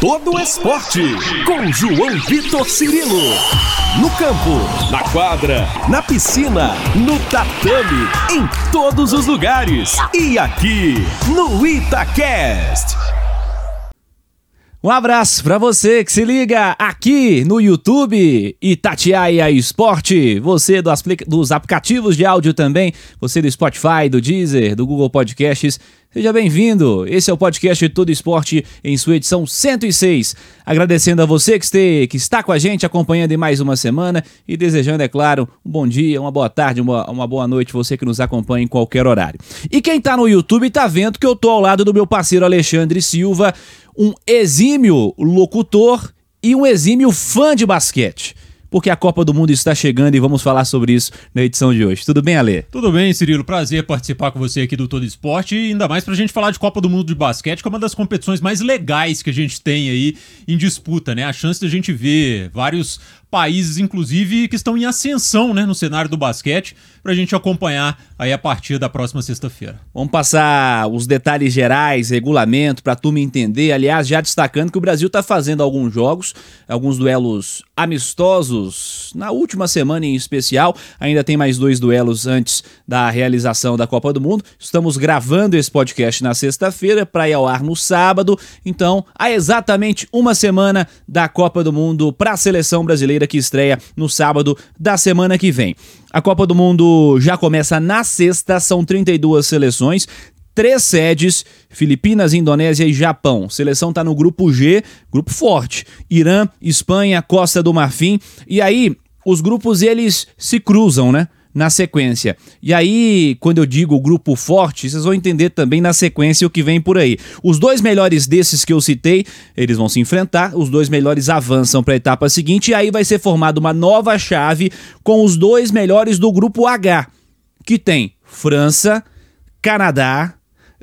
todo o esporte. Com João Vitor Cirilo. No campo, na quadra, na piscina, no tatame, em todos os lugares. E aqui, no Itacast. Um abraço para você que se liga aqui no YouTube Itatiaia Esporte, você dos aplicativos de áudio também, você do Spotify, do Deezer, do Google Podcasts. Seja bem-vindo. Esse é o podcast Todo Esporte em sua edição 106. Agradecendo a você que, este, que está com a gente acompanhando em mais uma semana e desejando, é claro, um bom dia, uma boa tarde, uma, uma boa noite, você que nos acompanha em qualquer horário. E quem está no YouTube está vendo que eu tô ao lado do meu parceiro Alexandre Silva, um exímio locutor e um exímio fã de basquete porque a Copa do Mundo está chegando e vamos falar sobre isso na edição de hoje. Tudo bem, Ale? Tudo bem, Cirilo. Prazer participar com você aqui do Todo Esporte e ainda mais para a gente falar de Copa do Mundo de basquete, que é uma das competições mais legais que a gente tem aí em disputa, né? A chance da gente ver vários países, inclusive, que estão em ascensão né, no cenário do basquete, para a gente acompanhar aí a partir da próxima sexta-feira. Vamos passar os detalhes gerais, regulamento, para a turma entender. Aliás, já destacando que o Brasil está fazendo alguns jogos, alguns duelos amistosos na última semana em especial. Ainda tem mais dois duelos antes da realização da Copa do Mundo. Estamos gravando esse podcast na sexta-feira para ir ao ar no sábado. Então, há exatamente uma semana da Copa do Mundo para a seleção brasileira brasileira que estreia no sábado da semana que vem. A Copa do Mundo já começa na sexta, são 32 seleções, três sedes: Filipinas, Indonésia e Japão. Seleção está no grupo G, grupo forte. Irã, Espanha, Costa do Marfim. E aí, os grupos eles se cruzam, né? Na sequência. E aí, quando eu digo grupo forte, vocês vão entender também na sequência o que vem por aí. Os dois melhores desses que eu citei, eles vão se enfrentar, os dois melhores avançam para a etapa seguinte e aí vai ser formada uma nova chave com os dois melhores do grupo H, que tem França, Canadá,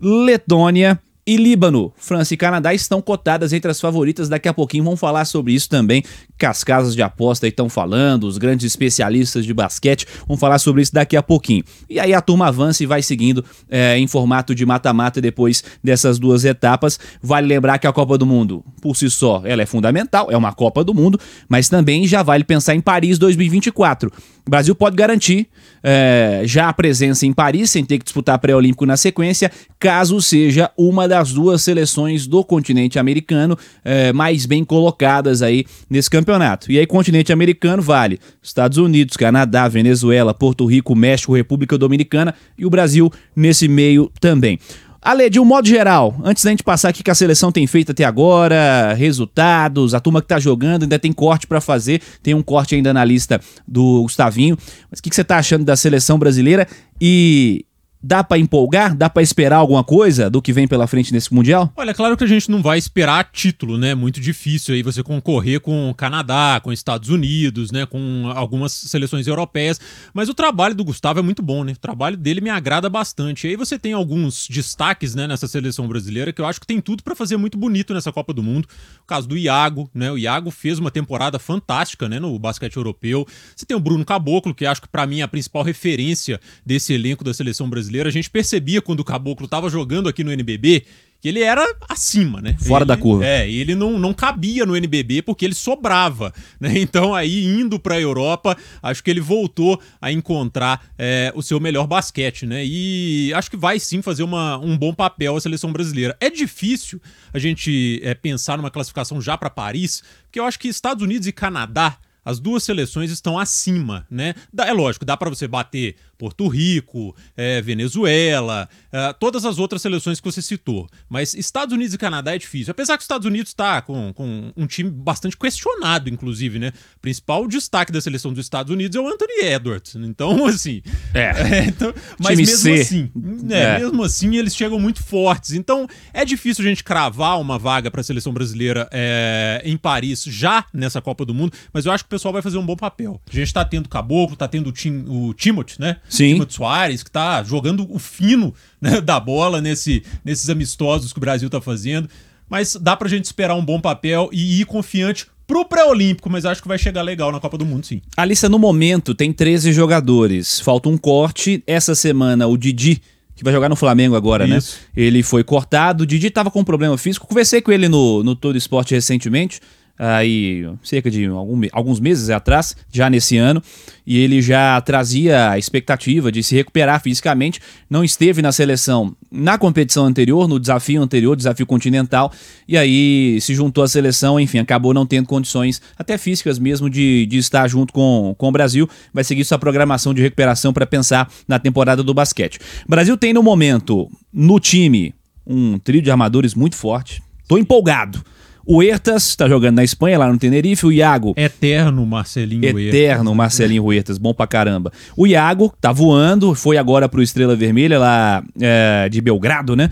Letônia e Líbano. França e Canadá estão cotadas entre as favoritas. Daqui a pouquinho vamos falar sobre isso também, que as casas de aposta estão falando, os grandes especialistas de basquete vão falar sobre isso daqui a pouquinho. E aí a turma avança e vai seguindo é, em formato de mata-mata depois dessas duas etapas. Vale lembrar que a Copa do Mundo, por si só, ela é fundamental, é uma Copa do Mundo, mas também já vale pensar em Paris 2024. O Brasil pode garantir é, já a presença em Paris, sem ter que disputar pré-olímpico na sequência, caso seja uma das duas seleções do continente americano é, mais bem colocadas aí nesse campeonato. E aí, continente americano vale Estados Unidos, Canadá, Venezuela, Porto Rico, México, República Dominicana e o Brasil nesse meio também. Ale, de um modo geral, antes da gente passar aqui que a seleção tem feito até agora, resultados, a turma que tá jogando, ainda tem corte para fazer, tem um corte ainda na lista do Gustavinho. Mas o que, que você tá achando da seleção brasileira? E Dá para empolgar? Dá para esperar alguma coisa do que vem pela frente nesse Mundial? Olha, claro que a gente não vai esperar título, né? Muito difícil aí você concorrer com o Canadá, com Estados Unidos, né? Com algumas seleções europeias. Mas o trabalho do Gustavo é muito bom, né? O trabalho dele me agrada bastante. E aí você tem alguns destaques, né? Nessa seleção brasileira que eu acho que tem tudo para fazer muito bonito nessa Copa do Mundo. O caso do Iago, né? O Iago fez uma temporada fantástica, né? No basquete europeu. Você tem o Bruno Caboclo, que acho que para mim é a principal referência desse elenco da seleção brasileira brasileiro, a gente percebia quando o Caboclo estava jogando aqui no NBB que ele era acima, né? Fora ele, da curva. É, ele não, não cabia no NBB porque ele sobrava, né? Então aí indo para a Europa, acho que ele voltou a encontrar é, o seu melhor basquete, né? E acho que vai sim fazer uma, um bom papel a seleção brasileira. É difícil a gente é, pensar numa classificação já para Paris, porque eu acho que Estados Unidos e Canadá as duas seleções estão acima, né? É lógico, dá para você bater Porto Rico, é, Venezuela, é, todas as outras seleções que você citou. Mas Estados Unidos e Canadá é difícil. Apesar que os Estados Unidos está com, com um time bastante questionado, inclusive, né? O principal destaque da seleção dos Estados Unidos é o Anthony Edwards. Então, assim. É. é então, mas mesmo C. assim. É, é, mesmo assim, eles chegam muito fortes. Então, é difícil a gente cravar uma vaga para a seleção brasileira é, em Paris já nessa Copa do Mundo, mas eu acho que o pessoal vai fazer um bom papel. A gente está tendo Caboclo, está tendo o, Tim, o Timothy, né? Sim. Timothy Soares, que está jogando o fino né, da bola nesse, nesses amistosos que o Brasil está fazendo. Mas dá pra gente esperar um bom papel e ir confiante pro pré-olímpico, mas acho que vai chegar legal na Copa do Mundo, sim. A lista no momento tem 13 jogadores. Falta um corte. Essa semana o Didi que vai jogar no Flamengo agora, Isso. né? Ele foi cortado, o Didi tava com um problema físico. Conversei com ele no, no Todo Esporte recentemente, aí cerca de algum, alguns meses atrás, já nesse ano, e ele já trazia a expectativa de se recuperar fisicamente. Não esteve na seleção na competição anterior, no desafio anterior, desafio continental, e aí se juntou à seleção, enfim, acabou não tendo condições, até físicas mesmo, de, de estar junto com, com o Brasil. Vai seguir sua programação de recuperação para pensar na temporada do basquete. O Brasil tem no momento, no time, um trio de armadores muito forte. Tô empolgado. O Hertas está jogando na Espanha, lá no Tenerife. O Iago, Eterno Marcelinho Herta. eterno Marcelinho Huertas, bom pra caramba. O Iago tá voando, foi agora pro Estrela Vermelha lá é, de Belgrado, né?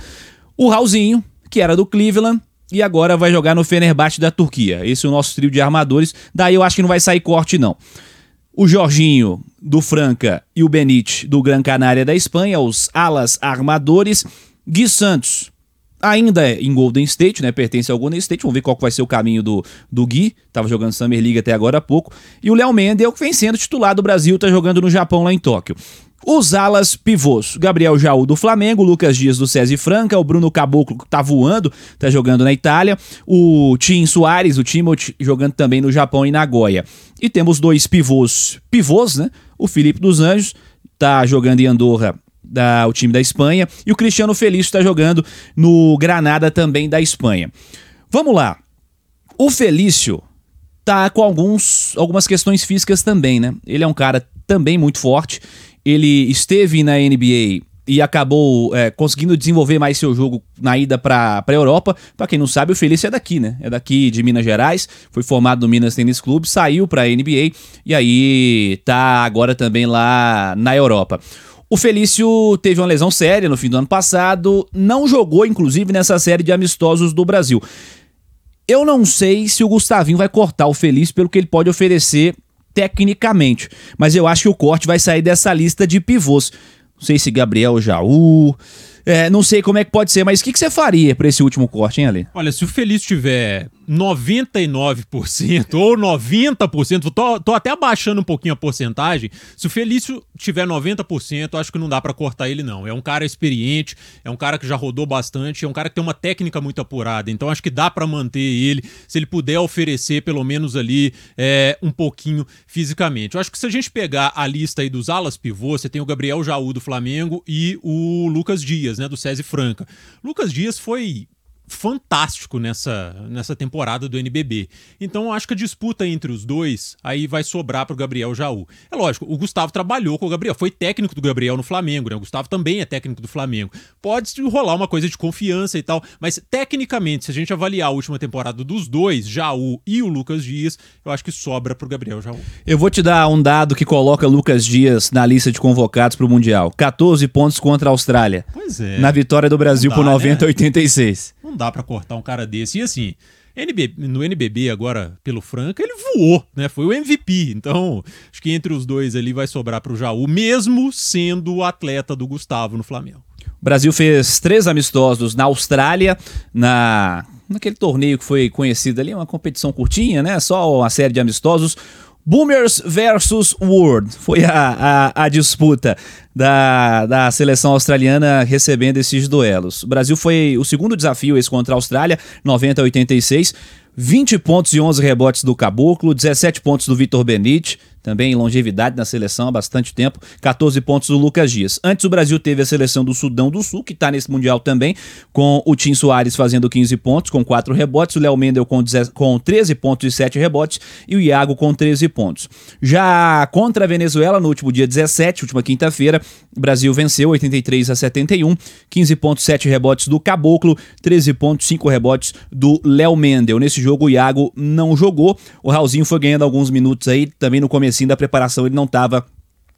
O Raulzinho, que era do Cleveland, e agora vai jogar no Fenerbahçe da Turquia. Esse é o nosso trio de armadores. Daí eu acho que não vai sair corte, não. O Jorginho, do Franca, e o Benite, do Gran Canária da Espanha, os alas armadores. Gui Santos, ainda é em Golden State, né? Pertence ao Golden State. Vamos ver qual vai ser o caminho do, do Gui. Tava jogando Summer League até agora há pouco. E o Léo Mendel, que vem sendo titular do Brasil, tá jogando no Japão, lá em Tóquio. Os alas pivôs, Gabriel Jaú do Flamengo, Lucas Dias do César Franca, o Bruno Caboclo que tá voando, tá jogando na Itália, o Tim Soares, o Timothy, jogando também no Japão e Nagoya. E temos dois pivôs, pivôs, né? O Felipe dos Anjos tá jogando em Andorra da, o time da Espanha. E o Cristiano Felício está jogando no Granada também da Espanha. Vamos lá. O Felício tá com alguns, algumas questões físicas também, né? Ele é um cara também muito forte. Ele esteve na NBA e acabou é, conseguindo desenvolver mais seu jogo na ida para a Europa. Para quem não sabe, o Felício é daqui, né? É daqui de Minas Gerais, foi formado no Minas Tênis Clube, saiu para a NBA e aí tá agora também lá na Europa. O Felício teve uma lesão séria no fim do ano passado, não jogou inclusive nessa série de amistosos do Brasil. Eu não sei se o Gustavinho vai cortar o Felício pelo que ele pode oferecer tecnicamente, mas eu acho que o corte vai sair dessa lista de pivôs. Não sei se Gabriel Jaú, é, não sei como é que pode ser, mas o que, que você faria para esse último corte, hein, Ale? Olha, se o Felício tiver 99% ou 90%, tô, tô até abaixando um pouquinho a porcentagem. Se o Felício tiver 90%, acho que não dá pra cortar ele, não. É um cara experiente, é um cara que já rodou bastante, é um cara que tem uma técnica muito apurada. Então acho que dá pra manter ele, se ele puder oferecer pelo menos ali é, um pouquinho fisicamente. Eu acho que se a gente pegar a lista aí dos alas pivô, você tem o Gabriel Jaú do Flamengo e o Lucas Dias, né, do César Franca. Lucas Dias foi fantástico nessa, nessa temporada do NBB. Então acho que a disputa entre os dois aí vai sobrar pro Gabriel Jaú. É lógico, o Gustavo trabalhou com o Gabriel, foi técnico do Gabriel no Flamengo, né? O Gustavo também é técnico do Flamengo. Pode rolar uma coisa de confiança e tal, mas tecnicamente, se a gente avaliar a última temporada dos dois, Jaú e o Lucas Dias, eu acho que sobra pro Gabriel Jaú. Eu vou te dar um dado que coloca Lucas Dias na lista de convocados pro Mundial. 14 pontos contra a Austrália. Pois é. Na vitória do Brasil Não por dá, 90 a né? 86. Não dá pra cortar um cara desse. E assim, NB no NBB agora, pelo Franca, ele voou, né? Foi o MVP. Então, acho que entre os dois ali vai sobrar pro Jaú, mesmo sendo o atleta do Gustavo no Flamengo. O Brasil fez três amistosos na Austrália, na naquele torneio que foi conhecido ali, uma competição curtinha, né? Só uma série de amistosos. Boomers versus World foi a, a, a disputa da, da seleção australiana recebendo esses duelos. O Brasil foi o segundo desafio esse contra a Austrália, 90 a 86. 20 pontos e 11 rebotes do Caboclo, 17 pontos do Vitor Benite, também em longevidade na seleção há bastante tempo, 14 pontos do Lucas Dias. Antes o Brasil teve a seleção do Sudão do Sul, que está nesse Mundial também, com o Tim Soares fazendo 15 pontos, com 4 rebotes, o Léo Mendel com, 10 com 13 pontos e 7 rebotes, e o Iago com 13 pontos. Já contra a Venezuela, no último dia 17, última quinta-feira, o Brasil venceu 83 a 71, 15 pontos, 7 rebotes do Caboclo, 13 pontos, 5 rebotes do Léo Mendel. Nesse jogo o Iago não jogou, o Raulzinho foi ganhando alguns minutos aí, também no comecinho da preparação ele não estava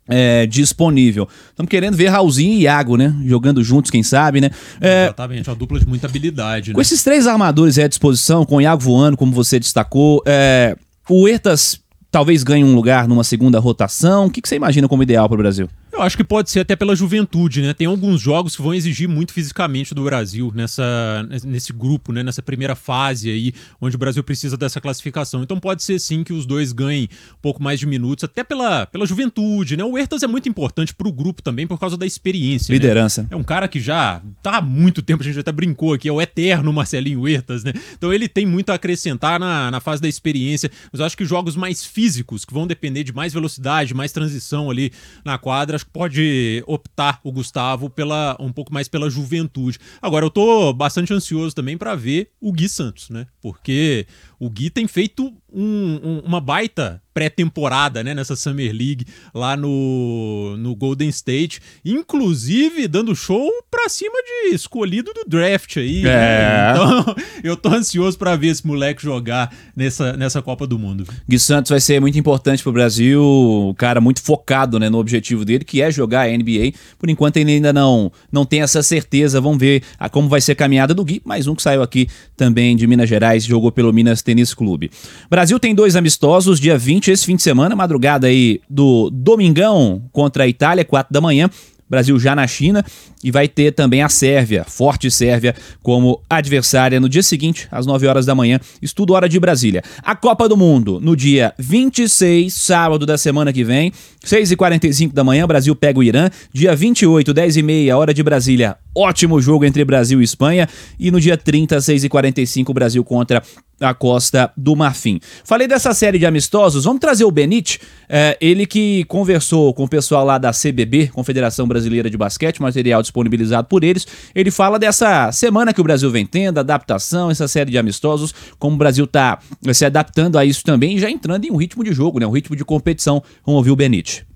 é, disponível. Estamos querendo ver Raulzinho e Iago, né? Jogando juntos, quem sabe, né? É, Exatamente, uma dupla de muita habilidade, né? com esses três armadores à disposição, com o Iago voando, como você destacou, é, o Ertas talvez ganhe um lugar numa segunda rotação. O que, que você imagina como ideal para o Brasil? Eu acho que pode ser até pela juventude, né? Tem alguns jogos que vão exigir muito fisicamente do Brasil nessa, nesse grupo, né? Nessa primeira fase aí, onde o Brasil precisa dessa classificação. Então pode ser sim que os dois ganhem um pouco mais de minutos, até pela, pela juventude, né? O Huertas é muito importante pro grupo também por causa da experiência. Né? Liderança. Né? É um cara que já tá há muito tempo, a gente até brincou aqui, é o eterno Marcelinho Huertas, né? Então ele tem muito a acrescentar na, na fase da experiência, mas eu acho que jogos mais físicos, que vão depender de mais velocidade, mais transição ali na quadra, acho que pode optar o Gustavo pela um pouco mais pela juventude. Agora eu tô bastante ansioso também para ver o Gui Santos, né? Porque o Gui tem feito um, um, uma baita pré-temporada né, nessa Summer League lá no, no Golden State, inclusive dando show pra cima de escolhido do draft aí. Né? É. Né? Então eu tô ansioso para ver esse moleque jogar nessa, nessa Copa do Mundo. Gui Santos vai ser muito importante pro Brasil, o cara muito focado né, no objetivo dele, que é jogar a NBA. Por enquanto ele ainda não, não tem essa certeza, vamos ver a, como vai ser a caminhada do Gui, mais um que saiu aqui também de Minas Gerais, jogou pelo Minas Tênis Clube. Brasil tem dois amistosos, dia 20 esse fim de semana, madrugada aí do Domingão contra a Itália, 4 da manhã. Brasil já na China e vai ter também a Sérvia, forte Sérvia, como adversária no dia seguinte, às 9 horas da manhã, estudo hora de Brasília. A Copa do Mundo, no dia 26, sábado da semana que vem, 6h45 da manhã, Brasil pega o Irã. Dia 28, 10h30, hora de Brasília, ótimo jogo entre Brasil e Espanha. E no dia 30, 6h45, Brasil contra a Costa do Marfim. Falei dessa série de amistosos, vamos trazer o Benite, é, ele que conversou com o pessoal lá da CBB, Confederação Brasileira de Basquete, material disponibilizado por eles. Ele fala dessa semana que o Brasil vem tendo, adaptação, essa série de amistosos, como o Brasil está se adaptando a isso também já entrando em um ritmo de jogo, né, um ritmo de competição. Vamos ouvir o Benite.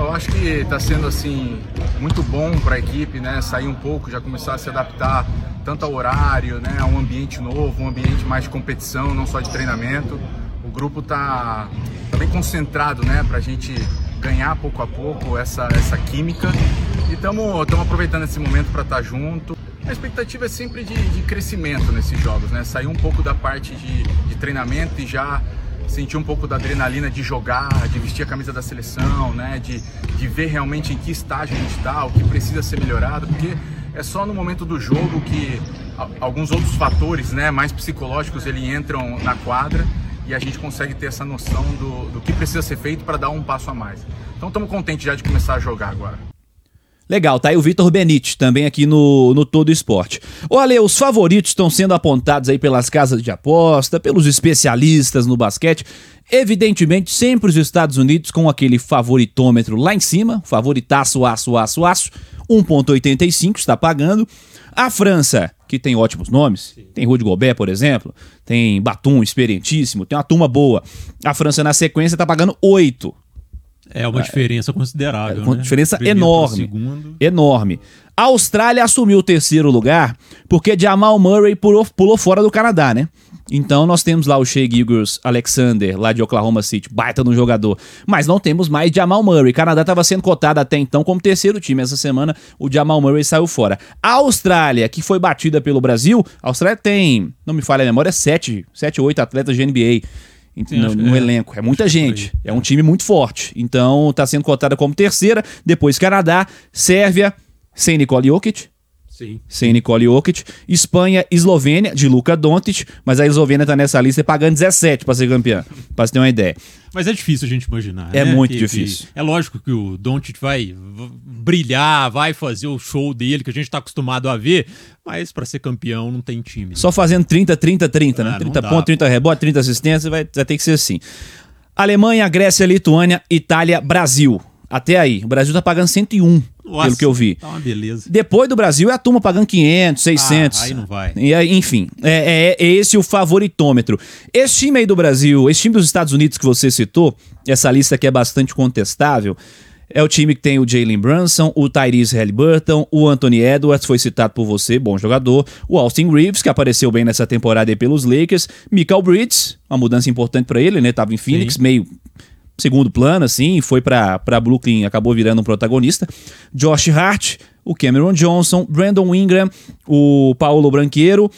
Eu acho que está sendo assim muito bom para a equipe, né? Sair um pouco, já começar a se adaptar tanto ao horário, né? A um ambiente novo, um ambiente mais de competição, não só de treinamento. O grupo está tá bem concentrado, né? Para a gente ganhar pouco a pouco essa, essa química e estamos aproveitando esse momento para estar tá junto. A expectativa é sempre de, de, crescimento nesses jogos, né? Sair um pouco da parte de, de treinamento e já sentir um pouco da adrenalina de jogar, de vestir a camisa da seleção, né? De, de ver realmente em que estágio a gente está, o que precisa ser melhorado, porque é só no momento do jogo que alguns outros fatores, né, mais psicológicos, ele entram na quadra e a gente consegue ter essa noção do, do que precisa ser feito para dar um passo a mais. Então estamos contentes já de começar a jogar agora. Legal, tá aí o Vitor Benite, também aqui no, no Todo Esporte. Olha, os favoritos estão sendo apontados aí pelas casas de aposta, pelos especialistas no basquete. Evidentemente, sempre os Estados Unidos com aquele favoritômetro lá em cima, favoritaço, aço, aço, aço, 1,85 está pagando. A França, que tem ótimos nomes, tem Rudy Gobert, por exemplo, tem Batum, experientíssimo, tem uma turma boa. A França, na sequência, está pagando 8. É uma diferença considerável. É uma né? diferença enorme. Enorme. A Austrália assumiu o terceiro lugar porque Jamal Murray pulou, pulou fora do Canadá, né? Então nós temos lá o Shea Gilgers Alexander, lá de Oklahoma City, baita no jogador. Mas não temos mais Jamal Murray. O Canadá estava sendo cotado até então como terceiro time. Essa semana o Jamal Murray saiu fora. A Austrália, que foi batida pelo Brasil, a Austrália tem, não me falha a memória, sete, sete ou oito atletas de NBA. No, no é, elenco. É muita gente. É um time muito forte. Então está sendo cotada como terceira. Depois Canadá, Sérvia, sem Nicole Jokic. Sim. Sem Nicole Jokic. Espanha, Eslovênia, de Luka Doncic. Mas a Eslovênia está nessa lista pagando 17 para ser campeã. Para você ter uma ideia. Mas é difícil a gente imaginar. É né? muito que, difícil. Que é lógico que o Doncic vai brilhar, vai fazer o show dele que a gente está acostumado a ver, mas para ser campeão não tem time. Né? Só fazendo 30, 30, 30, né? 30 pontos, 30 rebotes, 30 assistências, vai, vai ter que ser assim. Alemanha, Grécia, Lituânia, Itália, Brasil. Até aí. O Brasil tá pagando 101, Nossa, pelo que eu vi. Tá uma beleza. Depois do Brasil é a turma pagando 500, 600. Ah, aí não vai. E, enfim, é, é, é, esse o favoritômetro. Esse time aí do Brasil, esse time dos Estados Unidos que você citou, essa lista aqui é bastante contestável. É o time que tem o Jalen Brunson, o Tyrese Halliburton, o Anthony Edwards, foi citado por você, bom jogador, o Austin Reeves, que apareceu bem nessa temporada aí pelos Lakers, Michael Bridges, uma mudança importante para ele, né? Tava em Phoenix, Sim. meio segundo plano, assim, foi para Brooklyn, acabou virando um protagonista. Josh Hart, o Cameron Johnson, Brandon Ingram, o Paulo Branqueiro,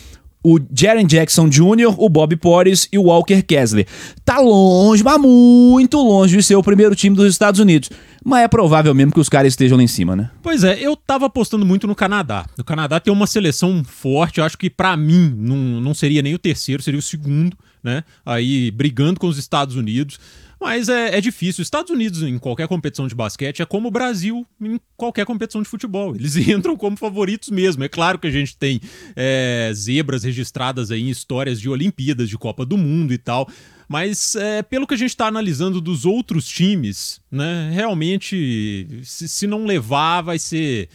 o Jaren Jackson Jr., o Bob Portis e o Walker Kessler. Tá longe, mas muito longe de ser o primeiro time dos Estados Unidos. Mas é provável mesmo que os caras estejam lá em cima, né? Pois é, eu tava apostando muito no Canadá. O Canadá tem uma seleção forte, eu acho que para mim não, não seria nem o terceiro, seria o segundo, né? Aí brigando com os Estados Unidos. Mas é, é, difícil. Os Estados Unidos, em qualquer competição de basquete, é como o Brasil em qualquer competição de futebol. Eles entram como favoritos mesmo. É claro que a gente tem é, zebras registradas aí em histórias de Olimpíadas, de Copa do Mundo e tal. Mas é, pelo que a gente está analisando dos outros times, né, realmente, se, se não levar, vai ser,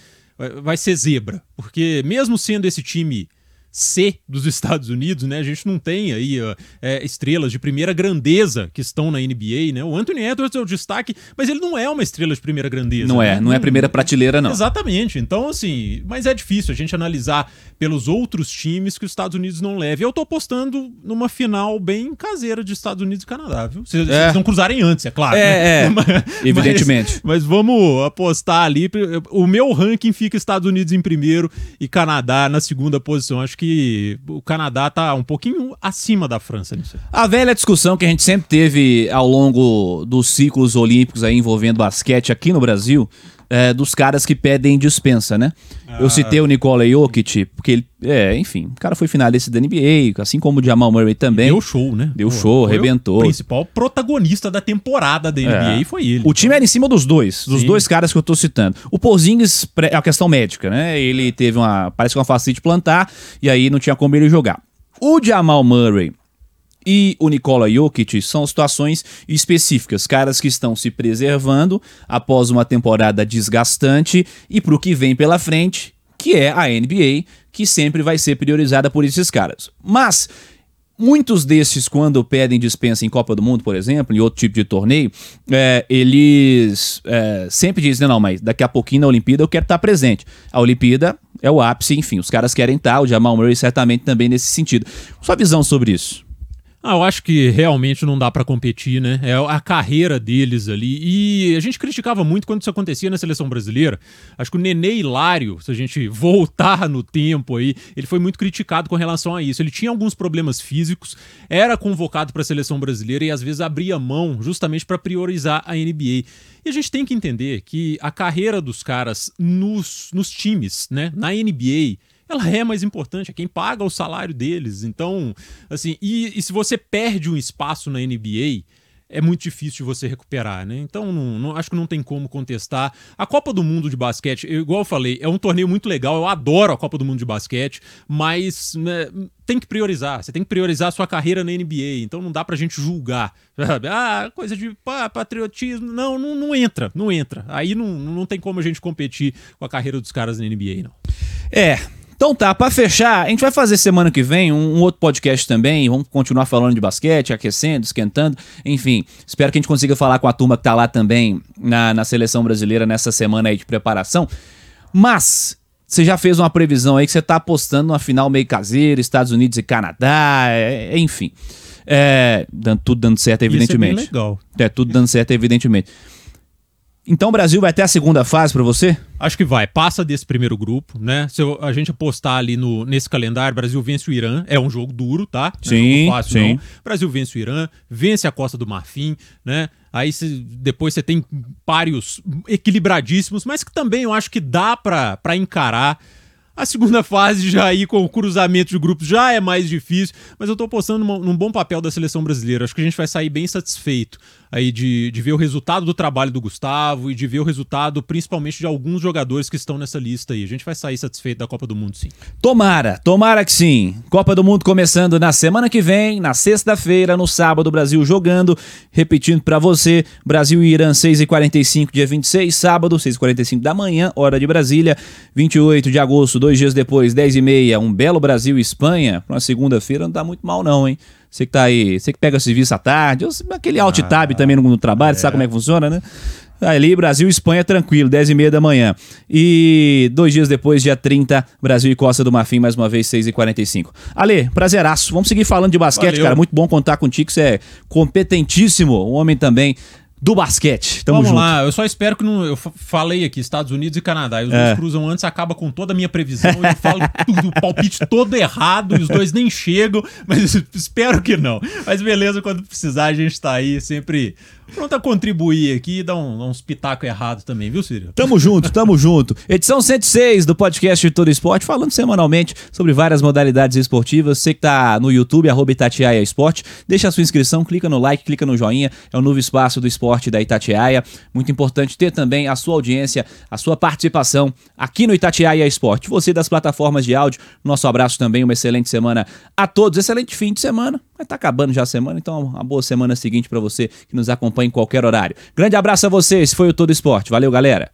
vai ser zebra. Porque mesmo sendo esse time C dos Estados Unidos, né? A gente não tem aí uh, é, estrelas de primeira grandeza que estão na NBA, né? O Anthony Edwards é o destaque, mas ele não é uma estrela de primeira grandeza. Não é, né? não é primeira prateleira, não. Exatamente. Então, assim, mas é difícil a gente analisar pelos outros times que os Estados Unidos não levem. Eu tô apostando numa final bem caseira de Estados Unidos e Canadá, viu? Se, é. eles não cruzarem antes, é claro. É, né? é. evidentemente. Mas, mas vamos apostar ali. O meu ranking fica Estados Unidos em primeiro e Canadá na segunda posição. Acho que que o Canadá está um pouquinho acima da França nisso. A velha discussão que a gente sempre teve ao longo dos ciclos olímpicos aí envolvendo basquete aqui no Brasil, é, dos caras que pedem dispensa, né? Ah. Eu citei o Nikola Jokic, porque ele, é, enfim, o cara foi finalista da NBA, assim como o Jamal Murray também. Deu show, né? Deu Pô, show, arrebentou. O principal protagonista da temporada da NBA é. foi ele. O time era em cima dos dois, dos Sim. dois caras que eu tô citando. O Porzingis é a questão médica, né? Ele teve uma, parece que uma facite plantar, e aí não tinha como ele jogar. O Jamal Murray e o Nikola Jokic são situações específicas, caras que estão se preservando após uma temporada desgastante e para o que vem pela frente, que é a NBA, que sempre vai ser priorizada por esses caras. Mas muitos desses, quando pedem dispensa em Copa do Mundo, por exemplo, em outro tipo de torneio, é, eles é, sempre dizem: não, mas daqui a pouquinho na Olimpíada eu quero estar presente. A Olimpíada é o ápice, enfim, os caras querem estar, o Jamal Murray certamente também nesse sentido. Sua visão sobre isso? Ah, eu acho que realmente não dá para competir, né? É a carreira deles ali. E a gente criticava muito quando isso acontecia na seleção brasileira. Acho que o Nenê Hilário, se a gente voltar no tempo aí, ele foi muito criticado com relação a isso. Ele tinha alguns problemas físicos, era convocado para a seleção brasileira e às vezes abria mão justamente para priorizar a NBA. E a gente tem que entender que a carreira dos caras nos, nos times, né, na NBA, ela é mais importante, é quem paga o salário deles. Então, assim, e, e se você perde um espaço na NBA, é muito difícil de você recuperar, né? Então, não, não, acho que não tem como contestar. A Copa do Mundo de basquete, eu, igual eu falei, é um torneio muito legal, eu adoro a Copa do Mundo de basquete, mas né, tem que priorizar. Você tem que priorizar a sua carreira na NBA, então não dá pra gente julgar. Sabe? Ah, coisa de pá, patriotismo. Não, não, não entra, não entra. Aí não, não tem como a gente competir com a carreira dos caras na NBA, não. É, então tá, para fechar, a gente vai fazer semana que vem um, um, outro podcast também, vamos continuar falando de basquete, aquecendo, esquentando, enfim, espero que a gente consiga falar com a turma que tá lá também na, na seleção brasileira nessa semana aí de preparação. Mas, você já fez uma previsão aí que você tá apostando numa final meio caseira, Estados Unidos e Canadá, é, é, enfim. É, dando, tudo dando certo, evidentemente. Isso é bem legal. É, tudo dando certo, evidentemente. Então o Brasil vai até a segunda fase para você? Acho que vai. Passa desse primeiro grupo, né? Se a gente apostar ali no, nesse calendário, Brasil vence o Irã. É um jogo duro, tá? Não sim, é um fácil, sim. Não. Brasil vence o Irã, vence a Costa do Marfim, né? Aí cê, depois você tem páreos equilibradíssimos, mas que também eu acho que dá para encarar. A segunda fase já aí com o cruzamento de grupos já é mais difícil, mas eu tô apostando num, num bom papel da seleção brasileira. Acho que a gente vai sair bem satisfeito aí de, de ver o resultado do trabalho do Gustavo e de ver o resultado principalmente de alguns jogadores que estão nessa lista aí. A gente vai sair satisfeito da Copa do Mundo, sim. Tomara, tomara que sim. Copa do Mundo começando na semana que vem, na sexta-feira, no sábado, Brasil jogando. Repetindo para você, Brasil e Irã 6h45, dia 26, sábado, 6h45 da manhã, hora de Brasília. 28 de agosto, dois dias depois, 10h30, um belo Brasil e Espanha. Pra uma segunda-feira não tá muito mal não, hein? Você que tá aí, você que pega serviço à tarde, ou aquele alt tab ah, também no, no trabalho, é. sabe como é que funciona, né? Ali, Brasil e Espanha, tranquilo, 10 e meia da manhã. E dois dias depois, dia 30, Brasil e Costa do Marfim, mais uma vez, 6 e 45 Ale, prazeraço. Vamos seguir falando de basquete, Valeu. cara. Muito bom contar contigo, você é competentíssimo. Um homem também do basquete. Tamo Vamos junto. lá, eu só espero que não. Eu fa- falei aqui, Estados Unidos e Canadá. E os É. dois cruzam antes, acaba com toda a minha previsão. Eu falo tudo, o palpite todo errado, e os dois nem chegam, mas espero que não. Mas beleza, quando precisar, a gente tá aí sempre pronto a contribuir aqui e dar, um- uns pitacos errados também, viu, Círio? Tamo junto, tamo junto. Edição 106 do podcast de Todo Esporte, falando semanalmente sobre várias modalidades esportivas. Você que tá no YouTube, arroba Itatiaia Esporte, deixa a sua inscrição, clica no like, clica no joinha. É o novo espaço do esporte da Itatiaia. Muito importante ter também a sua audiência, a sua participação aqui no Itatiaia Esporte. Você das plataformas de áudio, nosso abraço também, uma excelente semana a todos. Excelente fim de semana. Vai tá acabando já a semana, então uma boa semana seguinte pra você que nos acompanha em qualquer horário. Grande abraço a vocês, foi o Todo Esporte. Valeu, galera!